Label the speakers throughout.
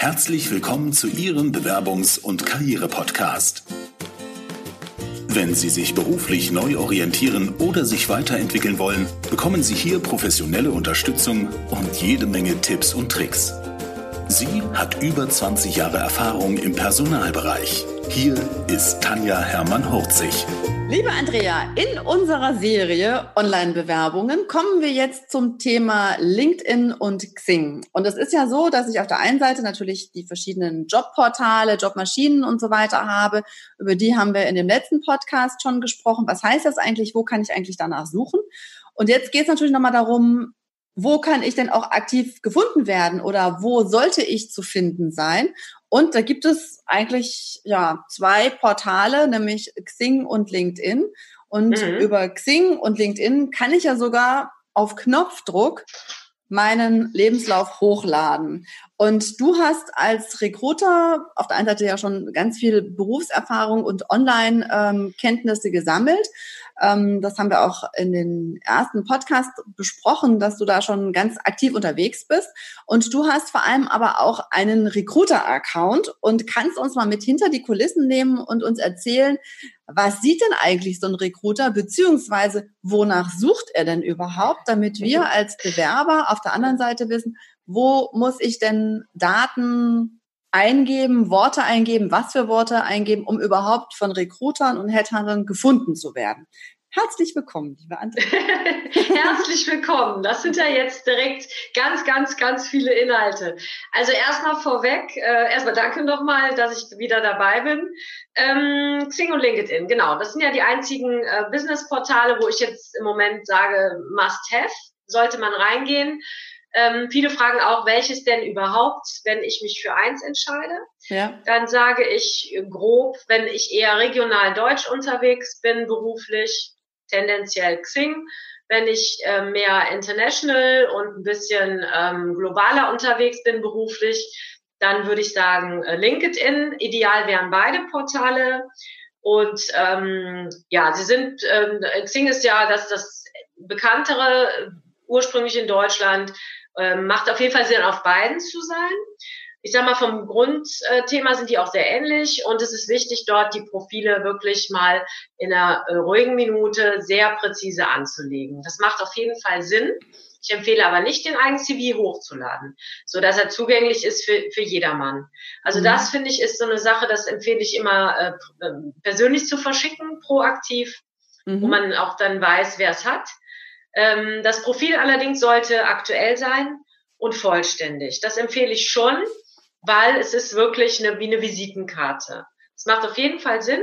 Speaker 1: Herzlich willkommen zu Ihrem Bewerbungs- und Karriere-Podcast. Wenn Sie sich beruflich neu orientieren oder sich weiterentwickeln wollen, bekommen Sie hier professionelle Unterstützung und jede Menge Tipps und Tricks. Sie hat über 20 Jahre Erfahrung im Personalbereich. Hier ist Tanja Hermann-Hurzig.
Speaker 2: Liebe Andrea, in unserer Serie Online-Bewerbungen kommen wir jetzt zum Thema LinkedIn und Xing. Und es ist ja so, dass ich auf der einen Seite natürlich die verschiedenen Jobportale, Jobmaschinen und so weiter habe. Über die haben wir in dem letzten Podcast schon gesprochen. Was heißt das eigentlich? Wo kann ich eigentlich danach suchen? Und jetzt geht es natürlich nochmal darum, wo kann ich denn auch aktiv gefunden werden oder wo sollte ich zu finden sein? Und da gibt es eigentlich ja zwei Portale, nämlich Xing und LinkedIn. Und mhm. über Xing und LinkedIn kann ich ja sogar auf Knopfdruck meinen Lebenslauf hochladen. Und du hast als Recruiter auf der einen Seite ja schon ganz viel Berufserfahrung und Online-Kenntnisse gesammelt. Ähm, das haben wir auch in den ersten Podcast besprochen, dass du da schon ganz aktiv unterwegs bist. Und du hast vor allem aber auch einen Recruiter-Account und kannst uns mal mit hinter die Kulissen nehmen und uns erzählen, was sieht denn eigentlich so ein Recruiter, beziehungsweise wonach sucht er denn überhaupt, damit wir als Bewerber auf der anderen Seite wissen, wo muss ich denn Daten eingeben, Worte eingeben, was für Worte eingeben, um überhaupt von Recruitern und Headhuntern gefunden zu werden. Herzlich willkommen, liebe Andrea.
Speaker 3: Herzlich willkommen. Das sind ja jetzt direkt ganz, ganz, ganz viele Inhalte. Also erstmal vorweg, äh, erstmal danke nochmal, dass ich wieder dabei bin. Ähm, Xing und LinkedIn, genau. Das sind ja die einzigen äh, Business-Portale, wo ich jetzt im Moment sage, must have, sollte man reingehen. Ähm, viele fragen auch, welches denn überhaupt, wenn ich mich für eins entscheide. Ja. Dann sage ich grob, wenn ich eher regional deutsch unterwegs bin, beruflich, tendenziell Xing. Wenn ich äh, mehr international und ein bisschen ähm, globaler unterwegs bin, beruflich, dann würde ich sagen äh, LinkedIn. Ideal wären beide Portale. Und ähm, ja, sie sind, ähm, Xing ist ja das, das bekanntere, ursprünglich in Deutschland, ähm, macht auf jeden Fall Sinn, auf beiden zu sein. Ich sag mal, vom Grundthema sind die auch sehr ähnlich und es ist wichtig, dort die Profile wirklich mal in einer äh, ruhigen Minute sehr präzise anzulegen. Das macht auf jeden Fall Sinn. Ich empfehle aber nicht, den eigenen CV hochzuladen, so dass er zugänglich ist für, für jedermann. Also mhm. das finde ich ist so eine Sache, das empfehle ich immer äh, ähm, persönlich zu verschicken, proaktiv, mhm. wo man auch dann weiß, wer es hat. Ähm, das Profil allerdings sollte aktuell sein und vollständig. Das empfehle ich schon, weil es ist wirklich eine, wie eine Visitenkarte. Es macht auf jeden Fall Sinn.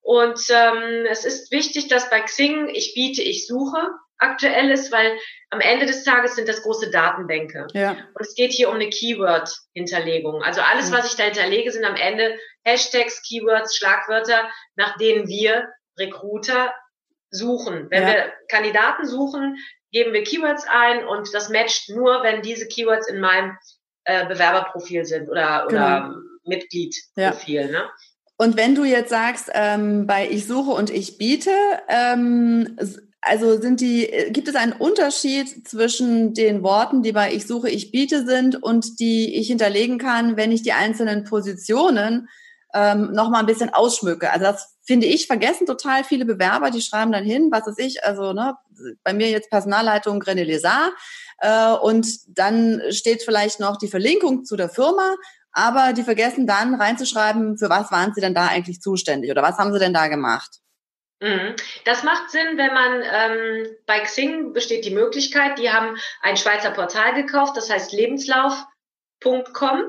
Speaker 3: Und ähm, es ist wichtig, dass bei Xing ich biete, ich suche aktuell ist, weil am Ende des Tages sind das große Datenbänke. Ja. Und es geht hier um eine Keyword-Hinterlegung. Also alles, was ich da hinterlege, sind am Ende Hashtags, Keywords, Schlagwörter, nach denen wir Recruiter suchen. Wenn ja. wir Kandidaten suchen, geben wir Keywords ein und das matcht nur, wenn diese Keywords in meinem äh, Bewerberprofil sind oder, oder genau. Mitgliedprofil. Ja. Ne?
Speaker 2: Und wenn du jetzt sagst, ähm, bei ich suche und ich biete, ähm, also sind die, gibt es einen Unterschied zwischen den Worten, die bei ich suche, ich biete sind und die ich hinterlegen kann, wenn ich die einzelnen Positionen ähm, noch mal ein bisschen ausschmücke. Also das finde ich vergessen total viele Bewerber, die schreiben dann hin, was ist ich, also ne, bei mir jetzt Personalleitung René äh, und dann steht vielleicht noch die Verlinkung zu der Firma, aber die vergessen dann reinzuschreiben, für was waren sie denn da eigentlich zuständig oder was haben sie denn da gemacht.
Speaker 3: Mhm. Das macht Sinn, wenn man ähm, bei Xing besteht die Möglichkeit, die haben ein Schweizer Portal gekauft, das heißt lebenslauf.com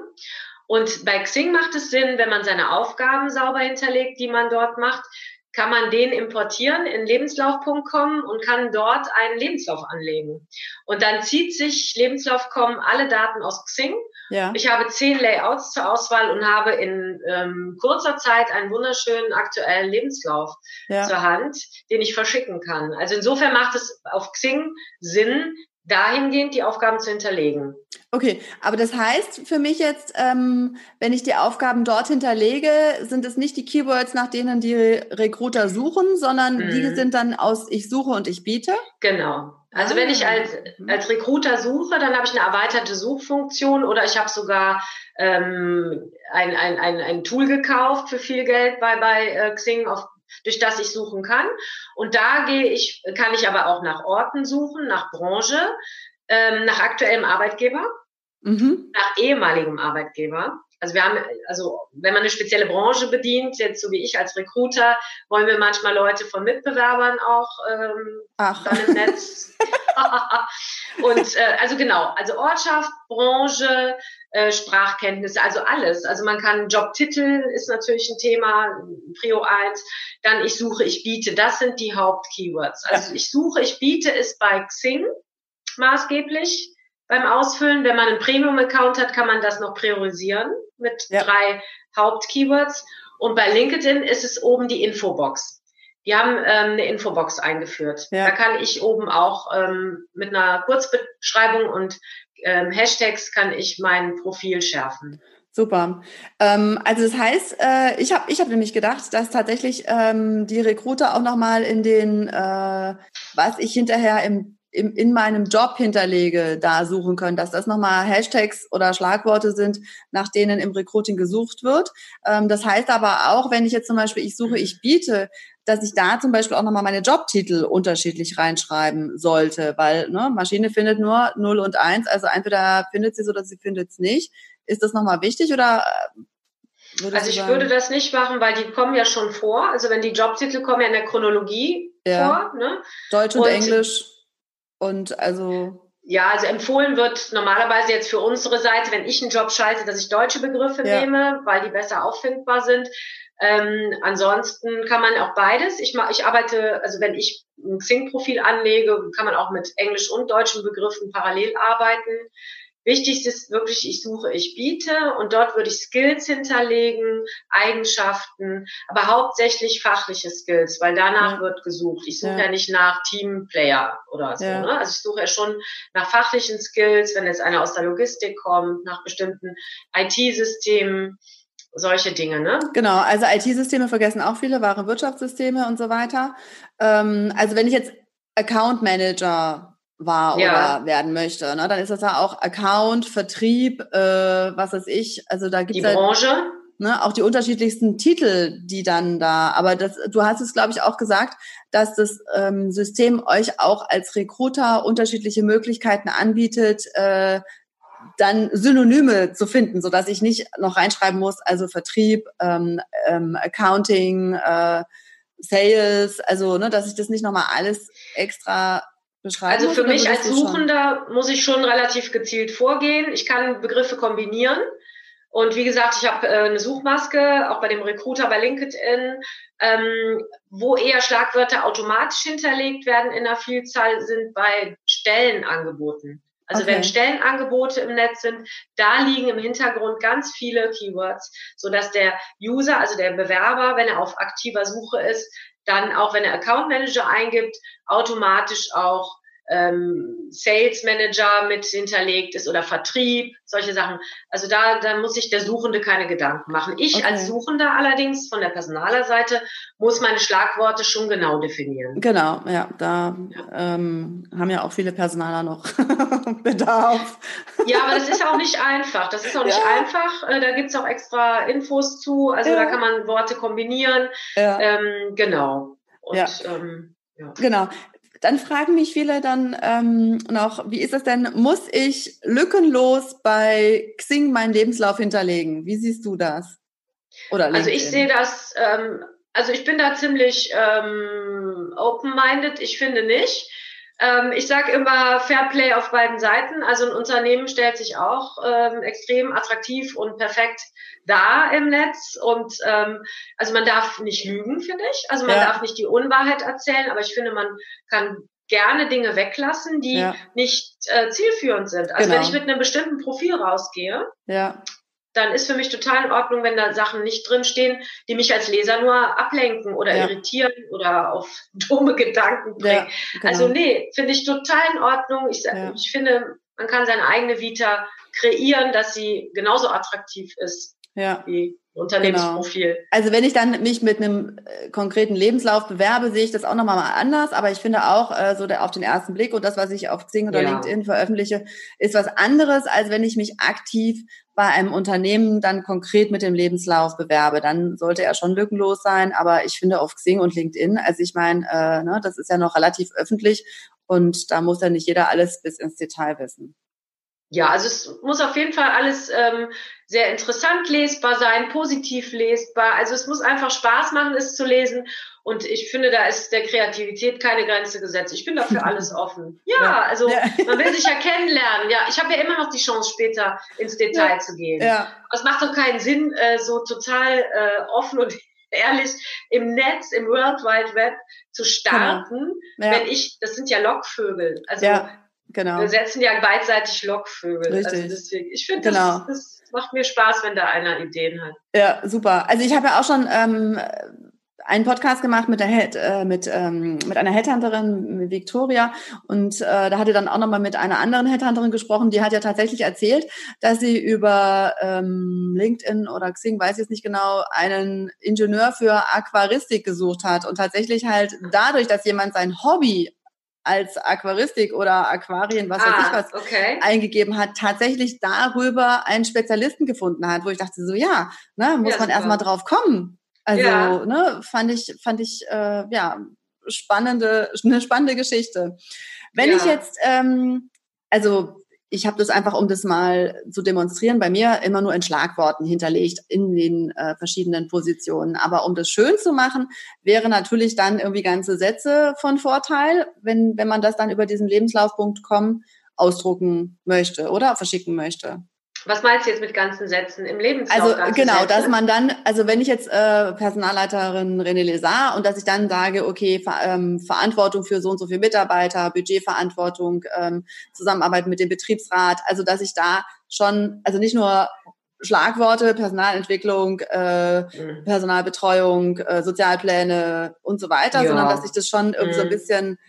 Speaker 3: und bei Xing macht es Sinn, wenn man seine Aufgaben sauber hinterlegt, die man dort macht, kann man den importieren in lebenslauf.com und kann dort einen Lebenslauf anlegen. Und dann zieht sich Lebenslauf.com alle Daten aus Xing. Ja. Ich habe zehn Layouts zur Auswahl und habe in ähm, kurzer Zeit einen wunderschönen aktuellen Lebenslauf ja. zur Hand, den ich verschicken kann. Also insofern macht es auf Xing Sinn, dahingehend die Aufgaben zu hinterlegen.
Speaker 2: Okay, aber das heißt für mich jetzt, ähm, wenn ich die Aufgaben dort hinterlege, sind es nicht die Keywords, nach denen die Recruiter suchen, sondern mhm. die sind dann aus ich suche und ich biete?
Speaker 3: Genau. Also wenn ich ah. als, als Recruiter suche, dann habe ich eine erweiterte Suchfunktion oder ich habe sogar ähm, ein, ein, ein, ein Tool gekauft für viel Geld bei, bei äh, Xing, auf durch das ich suchen kann. Und da gehe ich, kann ich aber auch nach Orten suchen, nach Branche, ähm, nach aktuellem Arbeitgeber, mhm. nach ehemaligem Arbeitgeber. Also wir haben, also wenn man eine spezielle Branche bedient, jetzt so wie ich als Recruiter, wollen wir manchmal Leute von Mitbewerbern auch ähm, Ach. dann im Netz. und äh, also genau, also Ortschaft, Branche, äh, Sprachkenntnisse, also alles. Also man kann Jobtitel ist natürlich ein Thema, Prio 1. Dann ich suche, ich biete, das sind die Hauptkeywords. Also ich suche, ich biete ist bei Xing maßgeblich beim Ausfüllen. Wenn man einen Premium-Account hat, kann man das noch priorisieren mit ja. drei Hauptkeywords. Und bei LinkedIn ist es oben die Infobox. Die haben ähm, eine Infobox eingeführt. Ja. Da kann ich oben auch ähm, mit einer Kurzbeschreibung und ähm, Hashtags kann ich mein Profil schärfen.
Speaker 2: Super. Ähm, also das heißt, äh, ich habe ich hab nämlich gedacht, dass tatsächlich ähm, die Recruiter auch nochmal in den, äh, was ich hinterher im im, in meinem Job hinterlege, da suchen können, dass das nochmal Hashtags oder Schlagworte sind, nach denen im Recruiting gesucht wird. Ähm, das heißt aber auch, wenn ich jetzt zum Beispiel, ich suche, ich biete, dass ich da zum Beispiel auch nochmal meine Jobtitel unterschiedlich reinschreiben sollte, weil ne, Maschine findet nur 0 und 1, also entweder findet sie es oder sie findet es nicht. Ist das nochmal wichtig oder
Speaker 3: äh, also ich würde das nicht machen, weil die kommen ja schon vor. Also wenn die Jobtitel kommen ja in der Chronologie ja. vor. Ne?
Speaker 2: Deutsch und, und Englisch. Und also.
Speaker 3: Ja, also empfohlen wird normalerweise jetzt für unsere Seite, wenn ich einen Job schalte, dass ich deutsche Begriffe ja. nehme, weil die besser auffindbar sind. Ähm, ansonsten kann man auch beides. Ich, ich arbeite, also wenn ich ein Xing-Profil anlege, kann man auch mit englisch und deutschen Begriffen parallel arbeiten. Wichtig ist wirklich, ich suche, ich biete und dort würde ich Skills hinterlegen, Eigenschaften, aber hauptsächlich fachliche Skills, weil danach ja. wird gesucht. Ich suche ja. ja. nicht nach Teamplayer oder so. Ja. Ne? Also ich suche ja schon nach fachlichen Skills, wenn jetzt einer aus der Logistik kommt, nach bestimmten IT-Systemen solche Dinge, ne?
Speaker 2: Genau, also IT-Systeme vergessen auch viele, wahre Wirtschaftssysteme und so weiter. Ähm, also wenn ich jetzt Account Manager war ja. oder werden möchte. Ne? Dann ist das ja auch Account, Vertrieb, äh, was weiß ich. Also da gibt es
Speaker 3: die halt, Branche.
Speaker 2: Ne, auch die unterschiedlichsten Titel, die dann da. Aber das, du hast es, glaube ich, auch gesagt, dass das ähm, System euch auch als Recruiter unterschiedliche Möglichkeiten anbietet, äh, dann Synonyme zu finden, so dass ich nicht noch reinschreiben muss, also Vertrieb, ähm, ähm, Accounting, äh, Sales, also ne, dass ich das nicht nochmal alles extra beschreiben?
Speaker 3: Also für mich als Suchender schon? muss ich schon relativ gezielt vorgehen. Ich kann Begriffe kombinieren. Und wie gesagt, ich habe äh, eine Suchmaske, auch bei dem Recruiter bei LinkedIn, ähm, wo eher Schlagwörter automatisch hinterlegt werden in der Vielzahl, sind bei Stellenangeboten. Also okay. wenn Stellenangebote im Netz sind, da liegen im Hintergrund ganz viele Keywords, so dass der User, also der Bewerber, wenn er auf aktiver Suche ist, dann auch wenn er Account Manager eingibt, automatisch auch ähm, Sales Manager mit hinterlegt ist oder Vertrieb, solche Sachen. Also da, da muss sich der Suchende keine Gedanken machen. Ich okay. als Suchender allerdings von der Personalerseite muss meine Schlagworte schon genau definieren.
Speaker 2: Genau, ja, da ja. Ähm, haben ja auch viele Personaler noch Bedarf.
Speaker 3: Ja, aber das ist auch nicht einfach. Das ist auch nicht ja. einfach. Äh, da gibt's auch extra Infos zu. Also ja. da kann man Worte kombinieren. Ja. Ähm, genau.
Speaker 2: Und, ja. Ähm, ja. Genau. Dann fragen mich viele dann ähm, noch, wie ist das denn? Muss ich lückenlos bei Xing meinen Lebenslauf hinterlegen? Wie siehst du das?
Speaker 3: Oder also ich sehe das, ähm, also ich bin da ziemlich ähm, open-minded. Ich finde nicht. Ähm, ich sage immer Fairplay auf beiden Seiten. Also ein Unternehmen stellt sich auch ähm, extrem attraktiv und perfekt dar im Netz. Und ähm, also man darf nicht lügen, finde ich. Also man ja. darf nicht die Unwahrheit erzählen, aber ich finde, man kann gerne Dinge weglassen, die ja. nicht äh, zielführend sind. Also genau. wenn ich mit einem bestimmten Profil rausgehe, ja dann ist für mich total in Ordnung, wenn da Sachen nicht drinstehen, die mich als Leser nur ablenken oder ja. irritieren oder auf dumme Gedanken bringen. Ja, genau. Also nee, finde ich total in Ordnung. Ich, ja. ich finde, man kann seine eigene Vita kreieren, dass sie genauso attraktiv ist
Speaker 2: ja.
Speaker 3: wie Unternehmensprofil. Genau.
Speaker 2: Also wenn ich dann mich mit einem äh, konkreten Lebenslauf bewerbe, sehe ich das auch nochmal mal anders. Aber ich finde auch äh, so der, auf den ersten Blick und das, was ich auf Xing oder ja. LinkedIn veröffentliche, ist was anderes, als wenn ich mich aktiv bei einem Unternehmen dann konkret mit dem Lebenslauf bewerbe. Dann sollte er schon lückenlos sein. Aber ich finde auf Xing und LinkedIn, also ich meine, äh, ne, das ist ja noch relativ öffentlich und da muss ja nicht jeder alles bis ins Detail wissen.
Speaker 3: Ja, also es muss auf jeden Fall alles ähm, sehr interessant lesbar sein, positiv lesbar. Also es muss einfach Spaß machen, es zu lesen. Und ich finde, da ist der Kreativität keine Grenze gesetzt. Ich bin dafür alles offen. Ja, ja. also ja. man will sich ja kennenlernen. Ja, ich habe ja immer noch die Chance, später ins Detail ja. zu gehen. Ja. Es macht doch keinen Sinn, äh, so total äh, offen und ehrlich im Netz, im World Wide Web zu starten, genau. wenn ich, das sind ja Lockvögel. Also ja Genau. Wir setzen ja beidseitig Lockvögel. Also Richtig. Also deswegen, ich finde, genau. das, das macht mir Spaß, wenn da einer Ideen hat.
Speaker 2: Ja, super. Also ich habe ja auch schon ähm, einen Podcast gemacht mit, der Head, äh, mit, ähm, mit einer Headhunterin, mit Victoria. Und äh, da hatte dann auch nochmal mit einer anderen Headhunterin gesprochen, die hat ja tatsächlich erzählt, dass sie über ähm, LinkedIn oder Xing, weiß ich jetzt nicht genau, einen Ingenieur für Aquaristik gesucht hat. Und tatsächlich halt dadurch, dass jemand sein Hobby als Aquaristik oder Aquarien, was ah, weiß ich was, okay. eingegeben hat, tatsächlich darüber einen Spezialisten gefunden hat, wo ich dachte so, ja, ne, muss ja, man erstmal drauf kommen. Also, ja. ne, fand ich, fand ich, äh, ja, spannende, eine spannende Geschichte. Wenn ja. ich jetzt, ähm, also ich habe das einfach, um das mal zu demonstrieren, bei mir immer nur in Schlagworten hinterlegt in den äh, verschiedenen Positionen. Aber um das schön zu machen, wäre natürlich dann irgendwie ganze Sätze von Vorteil, wenn, wenn man das dann über diesen Lebenslauf.com ausdrucken möchte oder verschicken möchte.
Speaker 3: Was meinst du jetzt mit ganzen Sätzen im Lebenslauf?
Speaker 2: Also genau, Sätze? dass man dann, also wenn ich jetzt äh, Personalleiterin René Lesar und dass ich dann sage, okay, Ver, ähm, Verantwortung für so und so viele Mitarbeiter, Budgetverantwortung, ähm, Zusammenarbeit mit dem Betriebsrat, also dass ich da schon, also nicht nur Schlagworte, Personalentwicklung, äh, mhm. Personalbetreuung, äh, Sozialpläne und so weiter, ja. sondern dass ich das schon irgendwie mhm. so ein mhm. bisschen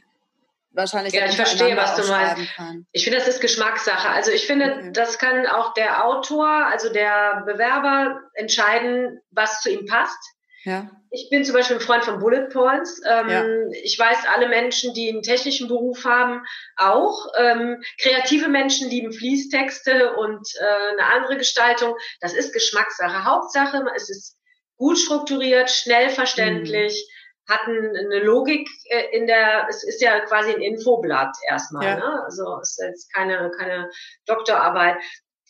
Speaker 2: wahrscheinlich
Speaker 3: ja, ich verstehe, was du meinst. Kann. Ich finde, das ist Geschmackssache. Also ich finde, okay. das kann auch der Autor, also der Bewerber entscheiden, was zu ihm passt. Ja. Ich bin zum Beispiel ein Freund von Bullet Points. Ähm, ja. Ich weiß, alle Menschen, die einen technischen Beruf haben, auch. Ähm, kreative Menschen lieben Fließtexte und äh, eine andere Gestaltung. Das ist Geschmackssache. Hauptsache, es ist gut strukturiert, schnell verständlich. Mhm hatten eine Logik äh, in der, es ist ja quasi ein Infoblatt erstmal, ja. ne? also es ist jetzt keine, keine Doktorarbeit.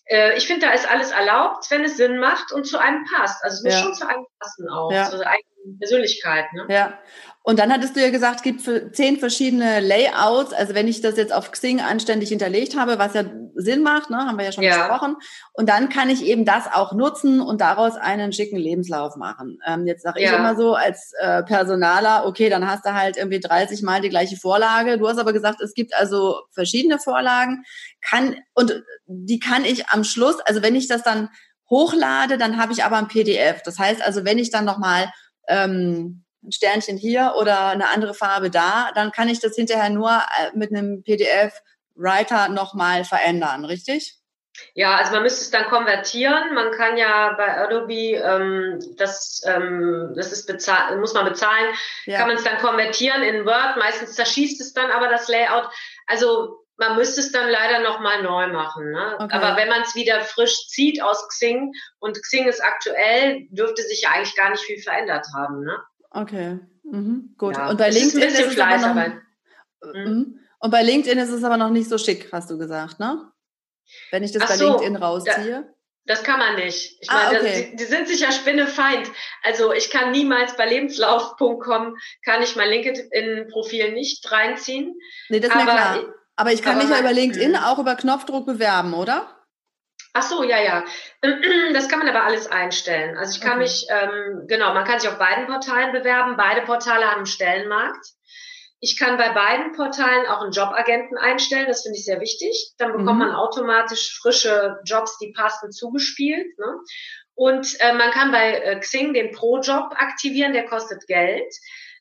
Speaker 3: Äh, ich finde, da ist alles erlaubt, wenn es Sinn macht und zu einem passt. Also es muss ja. schon zu einem passen auch, ja. zur eigenen Persönlichkeit. Ne?
Speaker 2: Ja, und dann hattest du ja gesagt, es gibt für zehn verschiedene Layouts. Also wenn ich das jetzt auf Xing anständig hinterlegt habe, was ja Sinn macht, ne, haben wir ja schon ja. besprochen. Und dann kann ich eben das auch nutzen und daraus einen schicken Lebenslauf machen. Ähm, jetzt sage ja. ich immer so als äh, Personaler, okay, dann hast du halt irgendwie 30 Mal die gleiche Vorlage. Du hast aber gesagt, es gibt also verschiedene Vorlagen. Kann, und die kann ich am Schluss, also wenn ich das dann hochlade, dann habe ich aber ein PDF. Das heißt also, wenn ich dann nochmal ähm, ein Sternchen hier oder eine andere Farbe da, dann kann ich das hinterher nur äh, mit einem PDF-Writer nochmal verändern, richtig?
Speaker 3: Ja, also man müsste es dann konvertieren. Man kann ja bei Adobe, ähm, das, ähm, das ist bezahlt, muss man bezahlen, ja. kann man es dann konvertieren in Word. Meistens zerschießt es dann aber das Layout. Also man müsste es dann leider nochmal neu machen. Ne? Okay. Aber wenn man es wieder frisch zieht aus Xing und Xing ist aktuell, dürfte sich ja eigentlich gar nicht viel verändert haben. Ne?
Speaker 2: Okay, mhm. gut. Ja, und bei LinkedIn ist, ist es aber noch, mhm. mhm. Und bei LinkedIn ist es aber noch nicht so schick, hast du gesagt, ne? Wenn ich das Ach bei so, LinkedIn rausziehe.
Speaker 3: Da, das kann man nicht. Ich ah, meine, okay. die, die, sind sich ja spinnefeind. Also ich kann niemals bei lebenslauf.com kann ich mein LinkedIn-Profil nicht reinziehen.
Speaker 2: Nee, das ist aber, mir klar. Aber ich kann mich ja über LinkedIn auch über Knopfdruck bewerben, oder?
Speaker 3: Ach so, ja, ja. Das kann man aber alles einstellen. Also ich kann okay. mich, ähm, genau, man kann sich auf beiden Portalen bewerben. Beide Portale haben einen Stellenmarkt. Ich kann bei beiden Portalen auch einen Jobagenten einstellen, das finde ich sehr wichtig. Dann bekommt mhm. man automatisch frische Jobs, die passen, zugespielt. Ne? Und äh, man kann bei äh, Xing den Pro-Job aktivieren, der kostet Geld.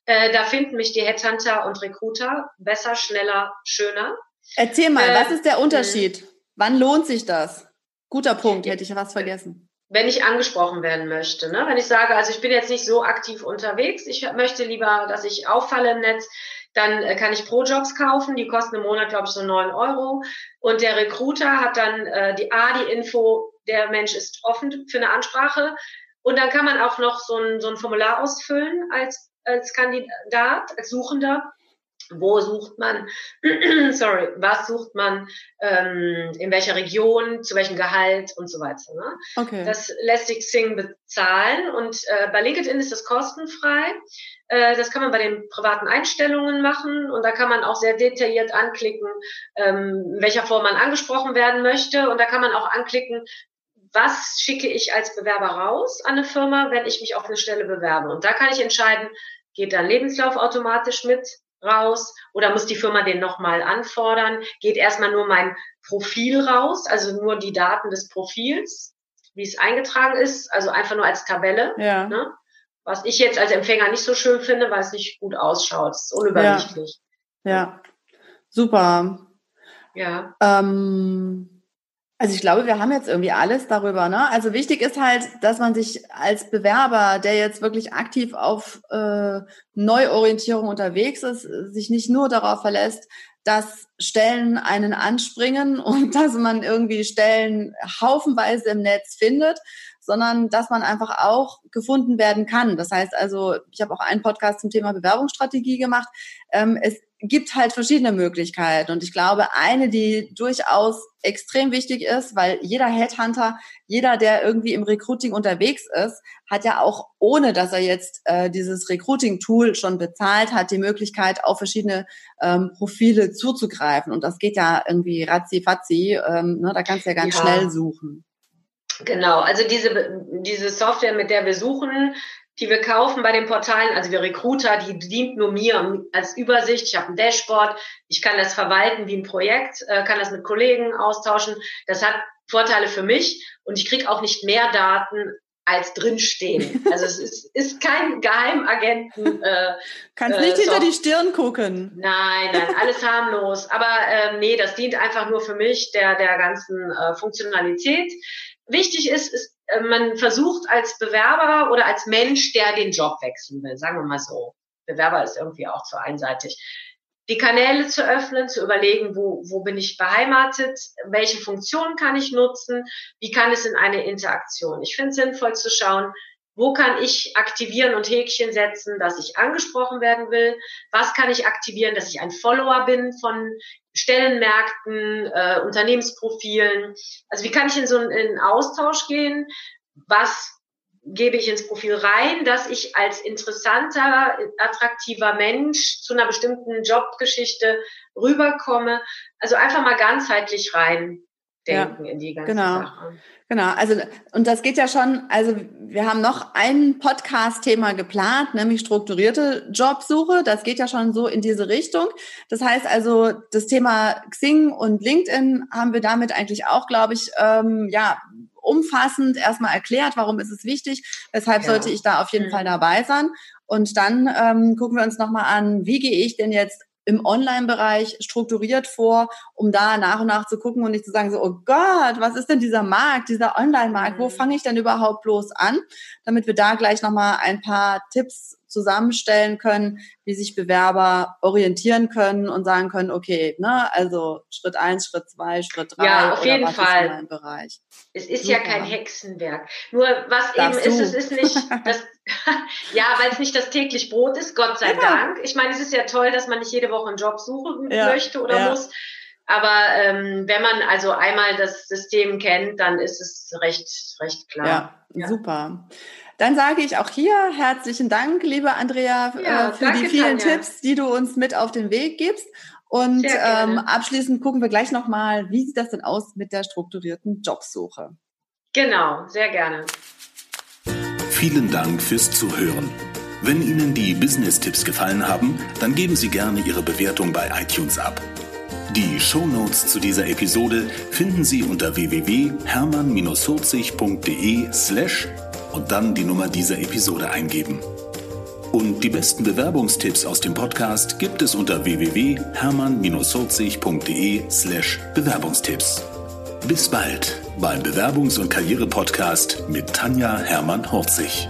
Speaker 3: Äh, da finden mich die Headhunter und Recruiter besser, schneller, schöner.
Speaker 2: Erzähl mal, was ist der äh, Unterschied? Wann lohnt sich das? Guter Punkt, hätte ich ja was vergessen
Speaker 3: wenn ich angesprochen werden möchte. Ne? Wenn ich sage, also ich bin jetzt nicht so aktiv unterwegs, ich möchte lieber, dass ich auffalle im Netz, dann äh, kann ich Pro-Jobs kaufen, die kosten im Monat, glaube ich, so neun Euro. Und der Recruiter hat dann äh, die A, die Info, der Mensch ist offen für eine Ansprache. Und dann kann man auch noch so ein, so ein Formular ausfüllen als, als Kandidat, als Suchender wo sucht man, sorry, was sucht man, ähm, in welcher Region, zu welchem Gehalt und so weiter. Ne? Okay. Das lässt sich Xing bezahlen und äh, bei LinkedIn ist das kostenfrei. Äh, das kann man bei den privaten Einstellungen machen und da kann man auch sehr detailliert anklicken, ähm, in welcher Form man angesprochen werden möchte und da kann man auch anklicken, was schicke ich als Bewerber raus an eine Firma, wenn ich mich auf eine Stelle bewerbe. Und da kann ich entscheiden, geht da ein Lebenslauf automatisch mit, raus oder muss die Firma den nochmal anfordern? Geht erstmal nur mein Profil raus, also nur die Daten des Profils, wie es eingetragen ist, also einfach nur als Tabelle. Ja. Ne? Was ich jetzt als Empfänger nicht so schön finde, weil es nicht gut ausschaut. Es ist unübersichtlich.
Speaker 2: Ja, ja. super. Ja. Ähm also ich glaube, wir haben jetzt irgendwie alles darüber. Ne? Also wichtig ist halt, dass man sich als Bewerber, der jetzt wirklich aktiv auf äh, Neuorientierung unterwegs ist, sich nicht nur darauf verlässt, dass Stellen einen anspringen und dass man irgendwie Stellen haufenweise im Netz findet, sondern dass man einfach auch gefunden werden kann. Das heißt also, ich habe auch einen Podcast zum Thema Bewerbungsstrategie gemacht. Ähm, es gibt halt verschiedene Möglichkeiten. Und ich glaube, eine, die durchaus extrem wichtig ist, weil jeder Headhunter, jeder, der irgendwie im Recruiting unterwegs ist, hat ja auch, ohne dass er jetzt äh, dieses Recruiting-Tool schon bezahlt hat, die Möglichkeit, auf verschiedene ähm, Profile zuzugreifen. Und das geht ja irgendwie ratzi-fatzi. Ähm, ne, da kannst du ja ganz ja. schnell suchen.
Speaker 3: Genau, also diese, diese Software, mit der wir suchen, die wir kaufen bei den Portalen, also wir Recruiter, die dient nur mir als Übersicht. Ich habe ein Dashboard, ich kann das verwalten wie ein Projekt, äh, kann das mit Kollegen austauschen. Das hat Vorteile für mich und ich kriege auch nicht mehr Daten als drinstehen. Also es ist, ist kein Geheimagenten.
Speaker 2: Äh, Kannst äh, nicht hinter die Stirn gucken.
Speaker 3: Nein, nein, alles harmlos. Aber ähm, nee, das dient einfach nur für mich der der ganzen äh, Funktionalität. Wichtig ist, ist äh, man versucht als Bewerber oder als Mensch, der den Job wechseln will, sagen wir mal so. Bewerber ist irgendwie auch zu einseitig. Die Kanäle zu öffnen, zu überlegen, wo, wo bin ich beheimatet, welche Funktionen kann ich nutzen, wie kann es in eine Interaktion. Ich finde es sinnvoll zu schauen, wo kann ich aktivieren und Häkchen setzen, dass ich angesprochen werden will? Was kann ich aktivieren, dass ich ein Follower bin von Stellenmärkten, äh, Unternehmensprofilen? Also wie kann ich in so einen, in einen Austausch gehen? Was gebe ich ins Profil rein, dass ich als interessanter, attraktiver Mensch zu einer bestimmten Jobgeschichte rüberkomme? Also einfach mal ganzheitlich rein denken ja, in die ganze
Speaker 2: genau.
Speaker 3: Sache.
Speaker 2: Genau, also und das geht ja schon, also wir haben noch ein Podcast-Thema geplant, nämlich strukturierte Jobsuche. Das geht ja schon so in diese Richtung. Das heißt also, das Thema Xing und LinkedIn haben wir damit eigentlich auch, glaube ich, ähm, ja, umfassend erstmal erklärt, warum ist es wichtig, weshalb ja. sollte ich da auf jeden mhm. Fall dabei sein. Und dann ähm, gucken wir uns nochmal an, wie gehe ich denn jetzt im Online-Bereich strukturiert vor, um da nach und nach zu gucken und nicht zu sagen so, oh Gott, was ist denn dieser Markt, dieser Online-Markt, wo mhm. fange ich denn überhaupt bloß an? Damit wir da gleich nochmal ein paar Tipps zusammenstellen können, wie sich Bewerber orientieren können und sagen können, okay, ne, also Schritt eins, Schritt zwei, Schritt drei.
Speaker 3: Ja, auf jeden Fall. Bereich. Es ist Super. ja kein Hexenwerk. Nur was Darfst eben du? ist, es ist nicht das, ja, weil es nicht das täglich Brot ist, Gott sei ja. Dank. Ich meine, es ist ja toll, dass man nicht jede Woche einen Job suchen ja. möchte oder ja. muss. Aber ähm, wenn man also einmal das System kennt, dann ist es recht, recht klar.
Speaker 2: Ja, super. Dann sage ich auch hier herzlichen Dank, liebe Andrea, ja, äh, für danke, die vielen Tanja. Tipps, die du uns mit auf den Weg gibst. Und ähm, abschließend gucken wir gleich nochmal, wie sieht das denn aus mit der strukturierten Jobsuche?
Speaker 3: Genau, sehr gerne.
Speaker 1: Vielen Dank fürs Zuhören. Wenn Ihnen die Business-Tipps gefallen haben, dann geben Sie gerne Ihre Bewertung bei iTunes ab. Die Shownotes zu dieser Episode finden Sie unter www.hermann-40.de slash und dann die Nummer dieser Episode eingeben. Und die besten Bewerbungstipps aus dem Podcast gibt es unter www.hermann-40.de slash Bewerbungstipps. Bis bald beim Bewerbungs- und Karriere-Podcast mit Tanja Hermann-Horzig.